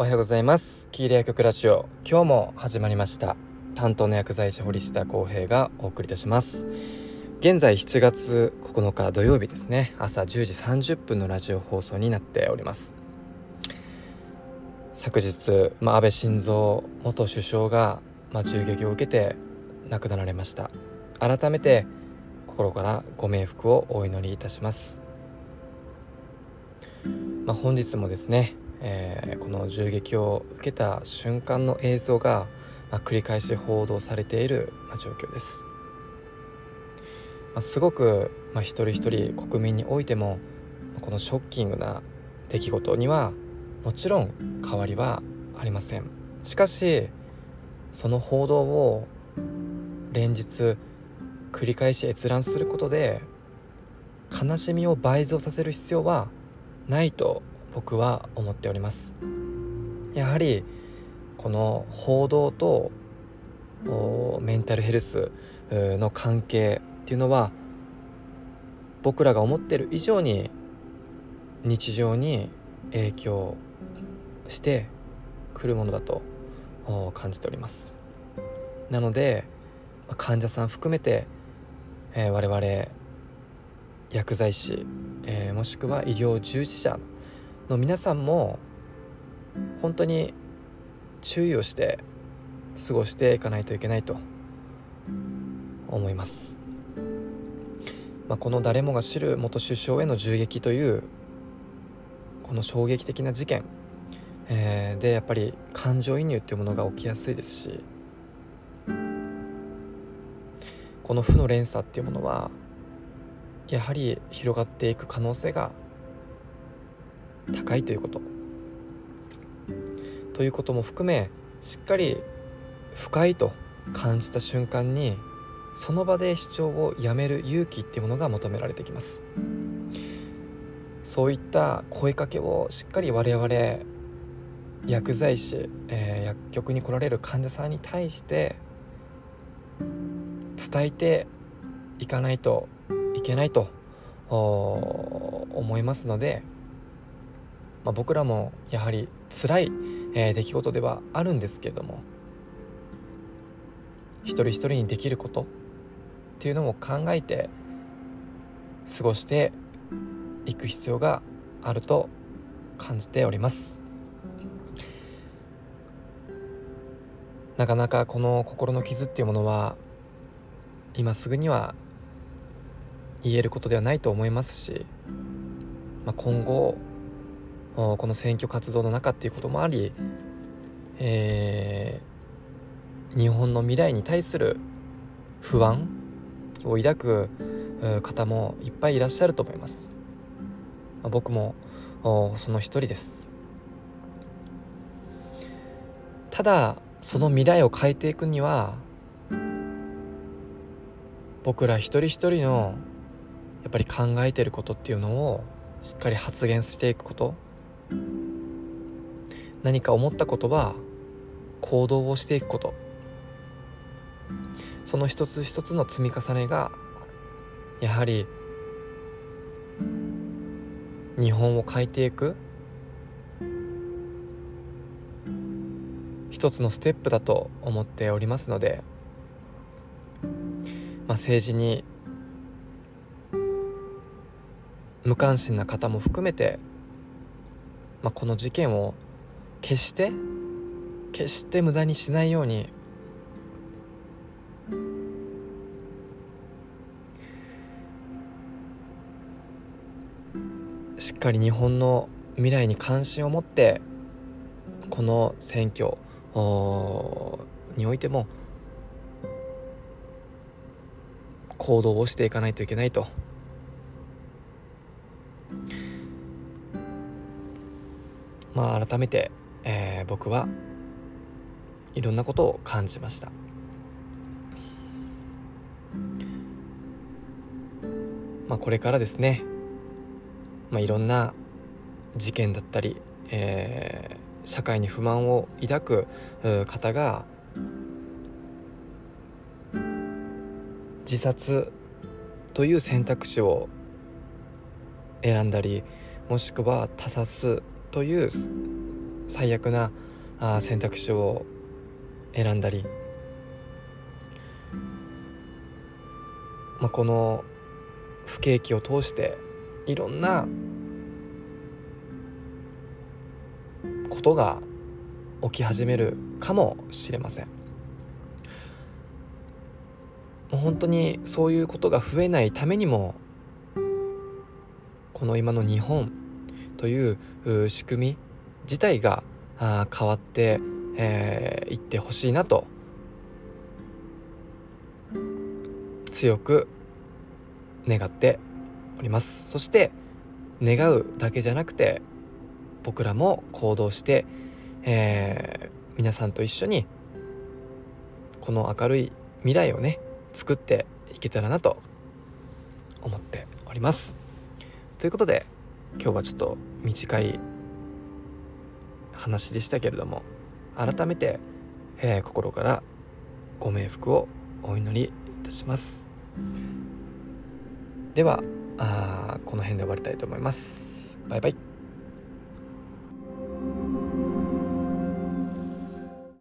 おはようございます。キーレ薬局ラジオ。今日も始まりました。担当の薬剤師堀下康平がお送りいたします。現在7月9日土曜日ですね。朝10時30分のラジオ放送になっております。昨日、まあ、安倍晋三元首相が、まあ、銃撃を受けて亡くなられました。改めて心からご冥福をお祈りいたします、まあ、本日もですねえー、この銃撃を受けた瞬間の映像が、まあ、繰り返し報道されている、まあ、状況です、まあ、すごく、まあ、一人一人国民においてもこのショッキングな出来事にはもちろん変わりはありません。しかしその報道を連日繰り返し閲覧することで悲しみを倍増させる必要はないと僕は思っております。やはりこの報道とメンタルヘルスの関係っていうのは僕らが思ってる以上に日常に影響してくるものだと感じております。なので患者さん含めて、えー、我々薬剤師、えー、もしくは医療従事者の皆さんも本当に注意をして過ごしていかないといけないと思います、まあ、この誰もが知る元首相への銃撃というこの衝撃的な事件、えー、でやっぱり感情移入っていうものが起きやすいですしこの負の連鎖っていうものはやはり広がっていく可能性が高いということ。ということも含めしっかり不快と感じた瞬間にその場で主張をやめる勇気っていうものが求められてきます。そういった声かけをしっかり我々薬剤師、えー、薬局に来られる患者さんに対して伝えていかないといけないと思いますのでまあ、僕らもやはり辛い、えー、出来事ではあるんですけども一人一人にできることっていうのも考えて過ごしていく必要があると感じております。なかなかこの心の傷っていうものは今すぐには言えることではないと思いますし、まあ、今後この選挙活動の中っていうこともあり、えー、日本の未来に対する不安を抱く方もいっぱいいらっしゃると思います、僕もその一人です。ただその未来を変えていくには僕ら一人一人のやっぱり考えてることっていうのをしっかり発言していくこと。何か思ったことは行動をしていくこと。その一つ一つの積み重ねがやはり日本を変えていく一つのステップだと思っておりますので、まあ、政治に無関心な方も含めてまあ、この事件を決して決して無駄にしないようにしっかり日本の未来に関心を持ってこの選挙においても行動をしていかないといけないと。まあ、改めて、えー、僕はいろんなことを感じました。まあ、これからですね、まあ、いろんな事件だったり、えー、社会に不満を抱く方が自殺という選択肢を選んだりもしくは他殺という最悪なあ選択肢を選んだり、まあ、この不景気を通していろんなことが起き始めるかもしれません。もう本当にそういうことが増えないためにもこの今の日本という仕組み自体が変わってい、えー、ってほしいなと強く願っております。そして願うだけじゃなくて僕らも行動して、えー、皆さんと一緒にこの明るい未来をね作っていけたらなと思っております。ということで今日はちょっと短い話でしたけれども改めて、えー、心からご冥福をお祈りいたします。ではあこの辺で終わりたいと思います。バイバイ。